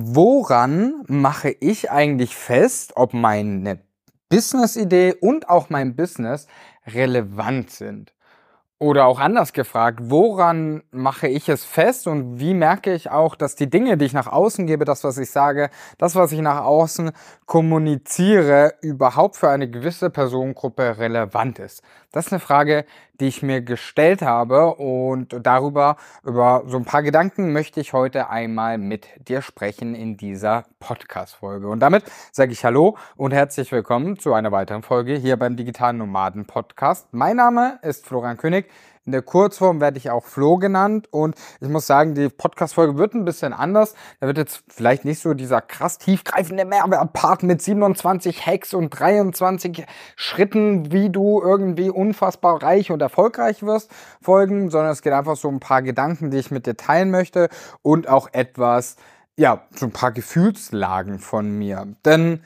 woran mache ich eigentlich fest, ob meine Business-Idee und auch mein Business relevant sind? Oder auch anders gefragt, woran mache ich es fest und wie merke ich auch, dass die Dinge, die ich nach außen gebe, das, was ich sage, das, was ich nach außen kommuniziere, überhaupt für eine gewisse Personengruppe relevant ist? Das ist eine Frage, die ich mir gestellt habe und darüber, über so ein paar Gedanken möchte ich heute einmal mit dir sprechen in dieser Podcast-Folge. Und damit sage ich Hallo und herzlich willkommen zu einer weiteren Folge hier beim Digitalen Nomaden Podcast. Mein Name ist Florian König. In der Kurzform werde ich auch Flo genannt und ich muss sagen, die Podcast-Folge wird ein bisschen anders. Da wird jetzt vielleicht nicht so dieser krass tiefgreifende Mehrwert-Part mit 27 Hacks und 23 Schritten, wie du irgendwie unfassbar reich und erfolgreich wirst, folgen, sondern es geht einfach so ein paar Gedanken, die ich mit dir teilen möchte und auch etwas, ja, so ein paar Gefühlslagen von mir. Denn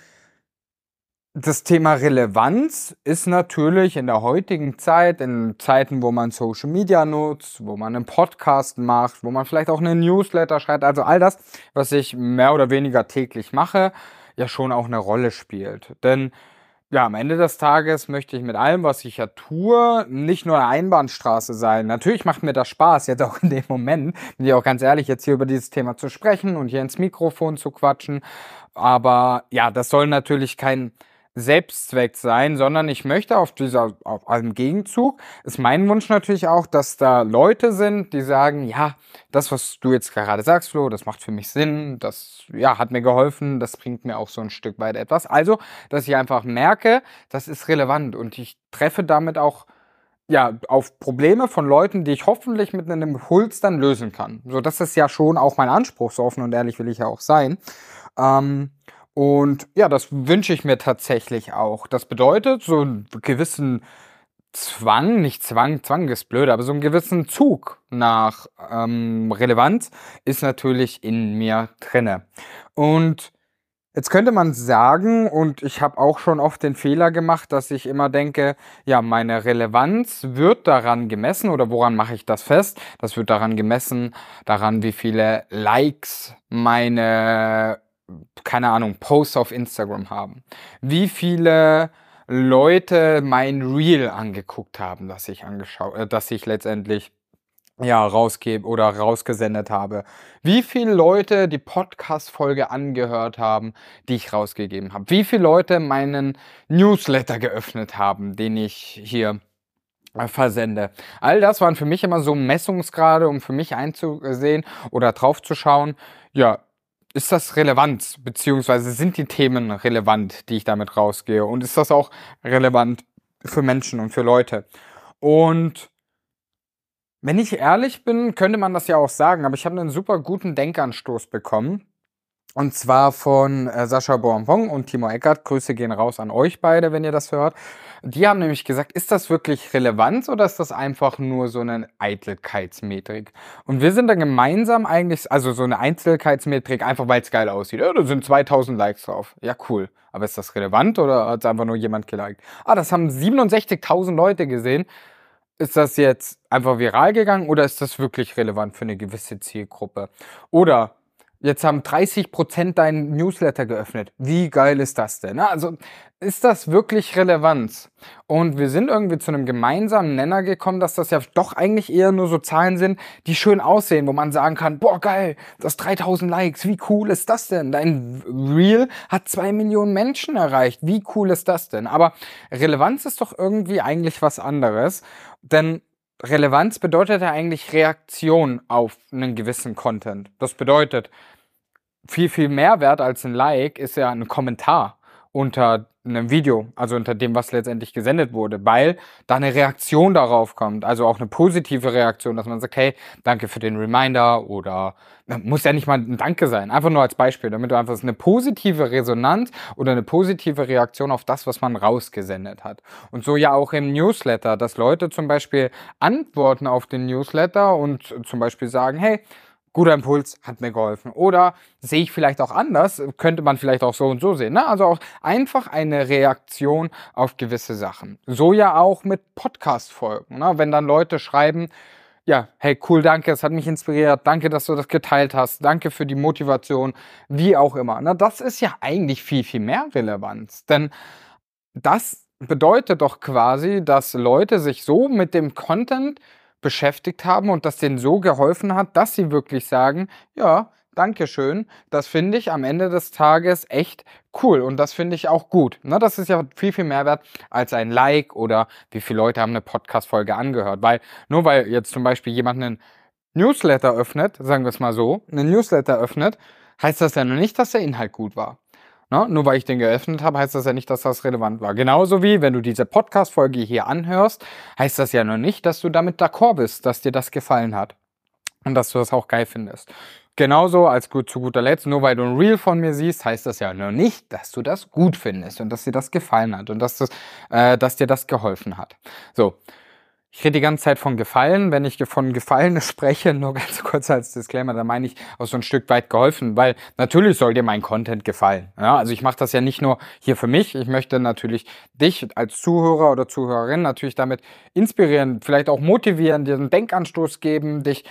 das Thema Relevanz ist natürlich in der heutigen Zeit, in Zeiten, wo man Social Media nutzt, wo man einen Podcast macht, wo man vielleicht auch einen Newsletter schreibt, also all das, was ich mehr oder weniger täglich mache, ja schon auch eine Rolle spielt. Denn ja, am Ende des Tages möchte ich mit allem, was ich ja tue, nicht nur eine Einbahnstraße sein. Natürlich macht mir das Spaß, jetzt auch in dem Moment, bin ich auch ganz ehrlich, jetzt hier über dieses Thema zu sprechen und hier ins Mikrofon zu quatschen. Aber ja, das soll natürlich kein Selbstzweck sein, sondern ich möchte auf dieser, auf einem Gegenzug, ist mein Wunsch natürlich auch, dass da Leute sind, die sagen, ja, das, was du jetzt gerade sagst, Flo, das macht für mich Sinn, das, ja, hat mir geholfen, das bringt mir auch so ein Stück weit etwas. Also, dass ich einfach merke, das ist relevant und ich treffe damit auch ja, auf Probleme von Leuten, die ich hoffentlich mit einem Impuls dann lösen kann. So, das ist ja schon auch mein Anspruch, so offen und ehrlich will ich ja auch sein. Ähm, und ja, das wünsche ich mir tatsächlich auch. Das bedeutet, so einen gewissen Zwang, nicht Zwang, Zwang ist blöd, aber so einen gewissen Zug nach ähm, Relevanz ist natürlich in mir drinne. Und Jetzt könnte man sagen, und ich habe auch schon oft den Fehler gemacht, dass ich immer denke, ja, meine Relevanz wird daran gemessen oder woran mache ich das fest? Das wird daran gemessen, daran, wie viele Likes meine keine Ahnung, Posts auf Instagram haben. Wie viele Leute mein Reel angeguckt haben, das ich angeschaut, äh, das ich letztendlich ja rausgebe oder rausgesendet habe. Wie viele Leute die Podcast-Folge angehört haben, die ich rausgegeben habe. Wie viele Leute meinen Newsletter geöffnet haben, den ich hier äh, versende. All das waren für mich immer so Messungsgrade, um für mich einzusehen oder draufzuschauen. Ja, ist das relevant, beziehungsweise sind die Themen relevant, die ich damit rausgehe? Und ist das auch relevant für Menschen und für Leute? Und wenn ich ehrlich bin, könnte man das ja auch sagen, aber ich habe einen super guten Denkanstoß bekommen. Und zwar von äh, Sascha Bonbon und Timo Eckert. Grüße gehen raus an euch beide, wenn ihr das hört. Die haben nämlich gesagt, ist das wirklich relevant oder ist das einfach nur so eine Eitelkeitsmetrik? Und wir sind dann gemeinsam eigentlich, also so eine Einzelkeitsmetrik, einfach weil es geil aussieht. Ja, da sind 2000 Likes drauf. Ja, cool. Aber ist das relevant oder hat es einfach nur jemand geliked? Ah, das haben 67.000 Leute gesehen. Ist das jetzt einfach viral gegangen oder ist das wirklich relevant für eine gewisse Zielgruppe? Oder Jetzt haben 30 Prozent deinen Newsletter geöffnet. Wie geil ist das denn? Also ist das wirklich Relevanz? Und wir sind irgendwie zu einem gemeinsamen Nenner gekommen, dass das ja doch eigentlich eher nur so Zahlen sind, die schön aussehen, wo man sagen kann, boah geil, das 3000 Likes, wie cool ist das denn? Dein Reel hat zwei Millionen Menschen erreicht, wie cool ist das denn? Aber Relevanz ist doch irgendwie eigentlich was anderes, denn Relevanz bedeutet ja eigentlich Reaktion auf einen gewissen Content. Das bedeutet, viel, viel mehr wert als ein Like ist ja ein Kommentar unter einem Video, also unter dem, was letztendlich gesendet wurde, weil da eine Reaktion darauf kommt, also auch eine positive Reaktion, dass man sagt, hey, danke für den Reminder oder muss ja nicht mal ein Danke sein, einfach nur als Beispiel, damit du einfach eine positive Resonanz oder eine positive Reaktion auf das, was man rausgesendet hat. Und so ja auch im Newsletter, dass Leute zum Beispiel antworten auf den Newsletter und zum Beispiel sagen, hey, guter Impuls, hat mir geholfen. Oder sehe ich vielleicht auch anders, könnte man vielleicht auch so und so sehen. Ne? Also auch einfach eine Reaktion auf gewisse Sachen. So ja auch mit Podcast-Folgen. Ne? Wenn dann Leute schreiben, ja, hey, cool, danke, es hat mich inspiriert, danke, dass du das geteilt hast, danke für die Motivation, wie auch immer. Na, das ist ja eigentlich viel, viel mehr Relevanz. Denn das bedeutet doch quasi, dass Leute sich so mit dem Content beschäftigt haben und das denen so geholfen hat, dass sie wirklich sagen, ja, Dankeschön. Das finde ich am Ende des Tages echt cool und das finde ich auch gut. Ne, das ist ja viel, viel mehr wert als ein Like oder wie viele Leute haben eine Podcast-Folge angehört. Weil nur weil jetzt zum Beispiel jemand einen Newsletter öffnet, sagen wir es mal so, einen Newsletter öffnet, heißt das ja noch nicht, dass der Inhalt gut war. Ne? Nur weil ich den geöffnet habe, heißt das ja nicht, dass das relevant war. Genauso wie, wenn du diese Podcast-Folge hier anhörst, heißt das ja noch nicht, dass du damit d'accord bist, dass dir das gefallen hat. Und dass du das auch geil findest. Genauso als gut zu guter Letzt, nur weil du ein Reel von mir siehst, heißt das ja noch nicht, dass du das gut findest und dass dir das gefallen hat und dass, das, äh, dass dir das geholfen hat. So, ich rede die ganze Zeit von Gefallen. Wenn ich von Gefallen spreche, nur ganz kurz als Disclaimer, dann meine ich auch so ein Stück weit geholfen, weil natürlich soll dir mein Content gefallen. Ja, also ich mache das ja nicht nur hier für mich. Ich möchte natürlich dich als Zuhörer oder Zuhörerin natürlich damit inspirieren, vielleicht auch motivieren, dir einen Denkanstoß geben, dich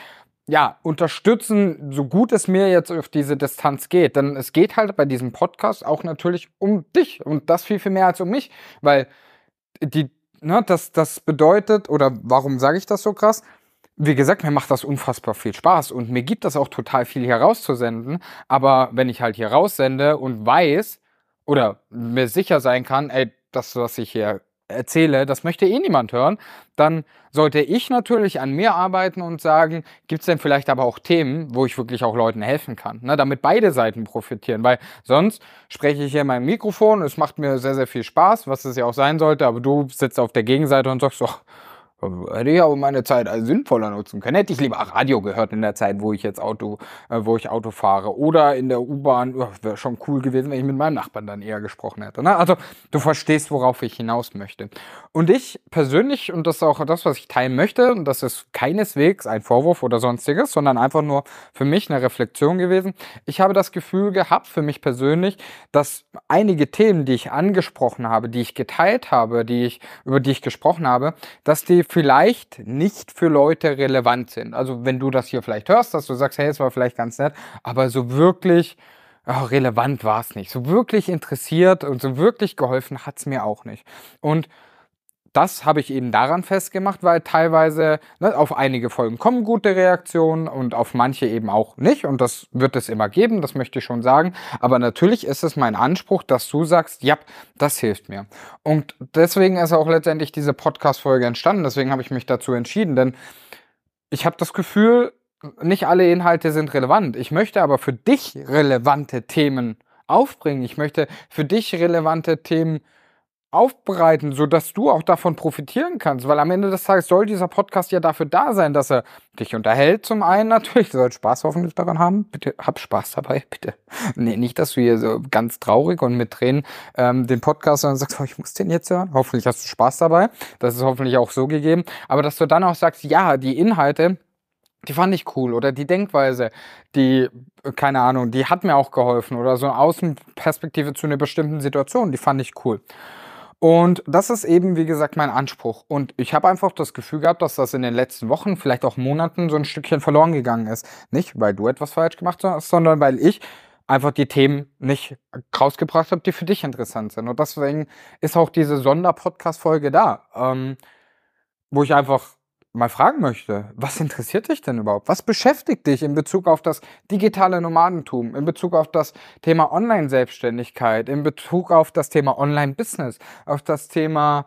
ja, unterstützen, so gut es mir jetzt auf diese Distanz geht. Denn es geht halt bei diesem Podcast auch natürlich um dich und das viel, viel mehr als um mich, weil die, ne, das, das bedeutet, oder warum sage ich das so krass? Wie gesagt, mir macht das unfassbar viel Spaß und mir gibt das auch total viel hier rauszusenden. Aber wenn ich halt hier raussende und weiß oder mir sicher sein kann, ey, das, was ich hier erzähle, das möchte eh niemand hören, dann sollte ich natürlich an mir arbeiten und sagen, gibt es denn vielleicht aber auch Themen, wo ich wirklich auch Leuten helfen kann, ne, damit beide Seiten profitieren, weil sonst spreche ich hier in meinem Mikrofon, es macht mir sehr, sehr viel Spaß, was es ja auch sein sollte, aber du sitzt auf der Gegenseite und sagst, doch, Hätte ich aber meine Zeit sinnvoller nutzen können. Hätte ich lieber Radio gehört in der Zeit, wo ich jetzt Auto, äh, wo ich Auto fahre. Oder in der U-Bahn. Wäre schon cool gewesen, wenn ich mit meinem Nachbarn dann eher gesprochen hätte. Ne? Also du verstehst, worauf ich hinaus möchte. Und ich persönlich, und das ist auch das, was ich teilen möchte, und das ist keineswegs ein Vorwurf oder sonstiges, sondern einfach nur für mich eine Reflexion gewesen. Ich habe das Gefühl gehabt, für mich persönlich, dass einige Themen, die ich angesprochen habe, die ich geteilt habe, die ich, über die ich gesprochen habe, dass die vielleicht nicht für Leute relevant sind. Also wenn du das hier vielleicht hörst, dass du sagst, hey, es war vielleicht ganz nett, aber so wirklich oh, relevant war es nicht. So wirklich interessiert und so wirklich geholfen hat es mir auch nicht. Und das habe ich eben daran festgemacht, weil teilweise ne, auf einige Folgen kommen gute Reaktionen und auf manche eben auch nicht. Und das wird es immer geben, das möchte ich schon sagen. Aber natürlich ist es mein Anspruch, dass du sagst, ja, das hilft mir. Und deswegen ist auch letztendlich diese Podcast-Folge entstanden. Deswegen habe ich mich dazu entschieden, denn ich habe das Gefühl, nicht alle Inhalte sind relevant. Ich möchte aber für dich relevante Themen aufbringen. Ich möchte für dich relevante Themen aufbereiten, sodass du auch davon profitieren kannst. Weil am Ende des Tages soll dieser Podcast ja dafür da sein, dass er dich unterhält. Zum einen natürlich, du sollst Spaß hoffentlich daran haben. Bitte hab Spaß dabei, bitte. Nee, nicht, dass du hier so ganz traurig und mit Tränen ähm, den Podcast und sagst, oh, ich muss den jetzt hören. Hoffentlich hast du Spaß dabei. Das ist hoffentlich auch so gegeben. Aber dass du dann auch sagst, ja, die Inhalte, die fand ich cool oder die Denkweise, die, keine Ahnung, die hat mir auch geholfen oder so eine Außenperspektive zu einer bestimmten Situation, die fand ich cool. Und das ist eben, wie gesagt, mein Anspruch. Und ich habe einfach das Gefühl gehabt, dass das in den letzten Wochen, vielleicht auch Monaten, so ein Stückchen verloren gegangen ist. Nicht, weil du etwas falsch gemacht hast, sondern weil ich einfach die Themen nicht rausgebracht habe, die für dich interessant sind. Und deswegen ist auch diese Sonderpodcast-Folge da, ähm, wo ich einfach mal fragen möchte, was interessiert dich denn überhaupt? Was beschäftigt dich in Bezug auf das digitale Nomadentum, in Bezug auf das Thema Online-Selbstständigkeit, in Bezug auf das Thema Online-Business, auf das Thema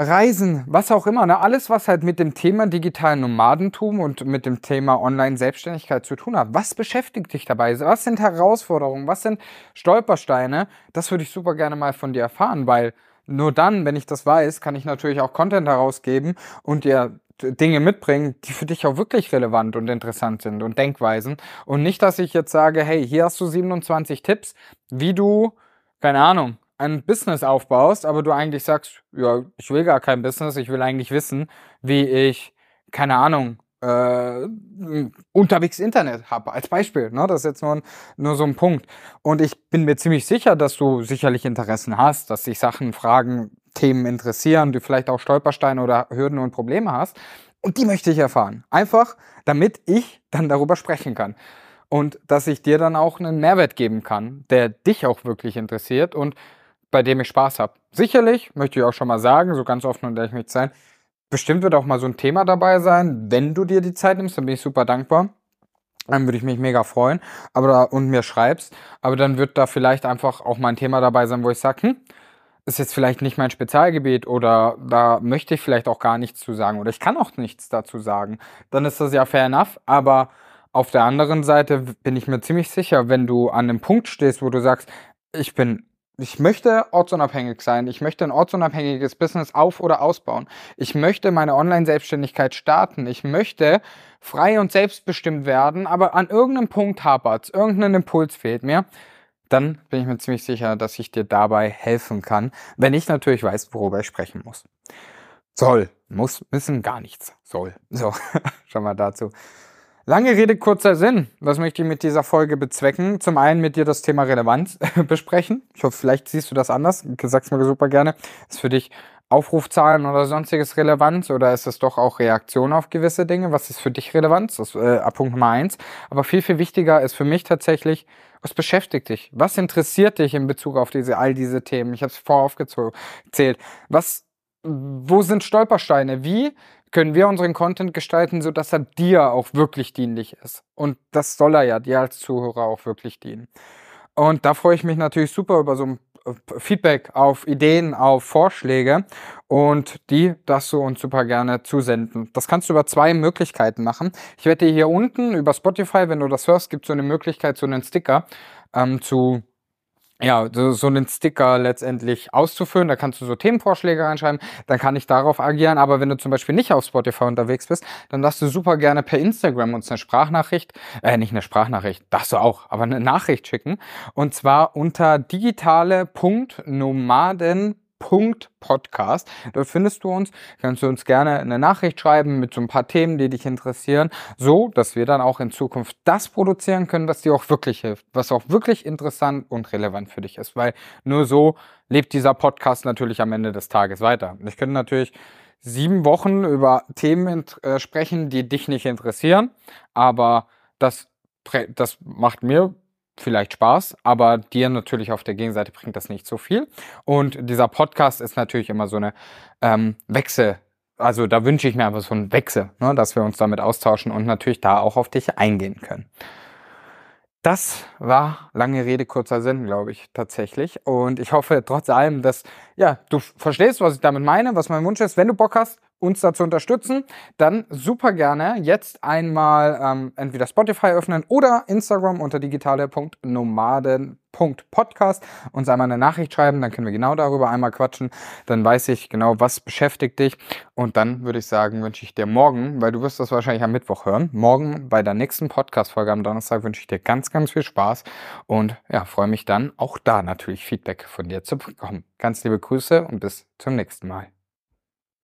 Reisen, was auch immer, ne? alles, was halt mit dem Thema digitalen Nomadentum und mit dem Thema Online-Selbstständigkeit zu tun hat. Was beschäftigt dich dabei? Was sind Herausforderungen? Was sind Stolpersteine? Das würde ich super gerne mal von dir erfahren, weil nur dann, wenn ich das weiß, kann ich natürlich auch Content herausgeben und dir Dinge mitbringen, die für dich auch wirklich relevant und interessant sind und Denkweisen. Und nicht, dass ich jetzt sage, hey, hier hast du 27 Tipps, wie du, keine Ahnung, ein Business aufbaust, aber du eigentlich sagst, ja, ich will gar kein Business, ich will eigentlich wissen, wie ich, keine Ahnung, äh, unterwegs Internet habe, als Beispiel. Ne? Das ist jetzt nur, nur so ein Punkt. Und ich bin mir ziemlich sicher, dass du sicherlich Interessen hast, dass dich Sachen, Fragen, Themen interessieren, du vielleicht auch Stolpersteine oder Hürden und Probleme hast. Und die möchte ich erfahren. Einfach, damit ich dann darüber sprechen kann. Und dass ich dir dann auch einen Mehrwert geben kann, der dich auch wirklich interessiert und bei dem ich Spaß habe. Sicherlich, möchte ich auch schon mal sagen, so ganz offen und ehrlich möchte ich sein, bestimmt wird auch mal so ein Thema dabei sein, wenn du dir die Zeit nimmst, dann bin ich super dankbar. Dann würde ich mich mega freuen aber und mir schreibst. Aber dann wird da vielleicht einfach auch mal ein Thema dabei sein, wo ich sage, hm, ist jetzt vielleicht nicht mein Spezialgebiet oder da möchte ich vielleicht auch gar nichts zu sagen oder ich kann auch nichts dazu sagen. Dann ist das ja fair enough. Aber auf der anderen Seite bin ich mir ziemlich sicher, wenn du an einem Punkt stehst, wo du sagst, ich bin ich möchte ortsunabhängig sein. Ich möchte ein ortsunabhängiges Business auf- oder ausbauen. Ich möchte meine Online-Selbstständigkeit starten. Ich möchte frei und selbstbestimmt werden, aber an irgendeinem Punkt hapert irgendein Impuls fehlt mir. Dann bin ich mir ziemlich sicher, dass ich dir dabei helfen kann, wenn ich natürlich weiß, worüber ich sprechen muss. Soll, muss, müssen gar nichts. Soll. So, schon mal dazu. Lange Rede, kurzer Sinn. Was möchte ich mit dieser Folge bezwecken? Zum einen mit dir das Thema Relevanz besprechen. Ich hoffe, vielleicht siehst du das anders. Sag's mir super gerne. Ist für dich Aufrufzahlen oder sonstiges Relevanz oder ist es doch auch Reaktion auf gewisse Dinge? Was ist für dich Relevanz? Das ist äh, Punkt Nummer eins. Aber viel, viel wichtiger ist für mich tatsächlich, was beschäftigt dich? Was interessiert dich in Bezug auf diese, all diese Themen? Ich habe es vorher aufgezählt. Was, wo sind Stolpersteine? Wie können wir unseren Content gestalten, sodass er dir auch wirklich dienlich ist. Und das soll er ja dir als Zuhörer auch wirklich dienen. Und da freue ich mich natürlich super über so ein äh, Feedback auf Ideen, auf Vorschläge und die darfst du uns super gerne zusenden. Das kannst du über zwei Möglichkeiten machen. Ich werde dir hier unten über Spotify, wenn du das hörst, gibt es so eine Möglichkeit, so einen Sticker ähm, zu ja, so, so einen Sticker letztendlich auszufüllen. Da kannst du so Themenvorschläge reinschreiben, dann kann ich darauf agieren. Aber wenn du zum Beispiel nicht auf Spotify unterwegs bist, dann darfst du super gerne per Instagram uns eine Sprachnachricht, äh, nicht eine Sprachnachricht, darfst du auch, aber eine Nachricht schicken. Und zwar unter digitale.nomaden Podcast. Dort findest du uns, kannst du uns gerne eine Nachricht schreiben mit so ein paar Themen, die dich interessieren, so dass wir dann auch in Zukunft das produzieren können, was dir auch wirklich hilft, was auch wirklich interessant und relevant für dich ist, weil nur so lebt dieser Podcast natürlich am Ende des Tages weiter. Ich könnte natürlich sieben Wochen über Themen äh, sprechen, die dich nicht interessieren, aber das, das macht mir vielleicht Spaß, aber dir natürlich auf der Gegenseite bringt das nicht so viel. Und dieser Podcast ist natürlich immer so eine ähm, Wechsel. Also da wünsche ich mir einfach so einen Wechsel, ne, dass wir uns damit austauschen und natürlich da auch auf dich eingehen können. Das war lange Rede, kurzer Sinn, glaube ich, tatsächlich. Und ich hoffe trotz allem, dass ja, du verstehst, was ich damit meine, was mein Wunsch ist. Wenn du Bock hast, uns dazu unterstützen, dann super gerne jetzt einmal ähm, entweder Spotify öffnen oder Instagram unter digitale.nomaden.podcast uns einmal eine Nachricht schreiben, dann können wir genau darüber einmal quatschen, dann weiß ich genau, was beschäftigt dich und dann würde ich sagen, wünsche ich dir morgen, weil du wirst das wahrscheinlich am Mittwoch hören, morgen bei der nächsten Podcast-Folge am Donnerstag wünsche ich dir ganz, ganz viel Spaß und ja, freue mich dann auch da natürlich Feedback von dir zu bekommen. Ganz liebe Grüße und bis zum nächsten Mal.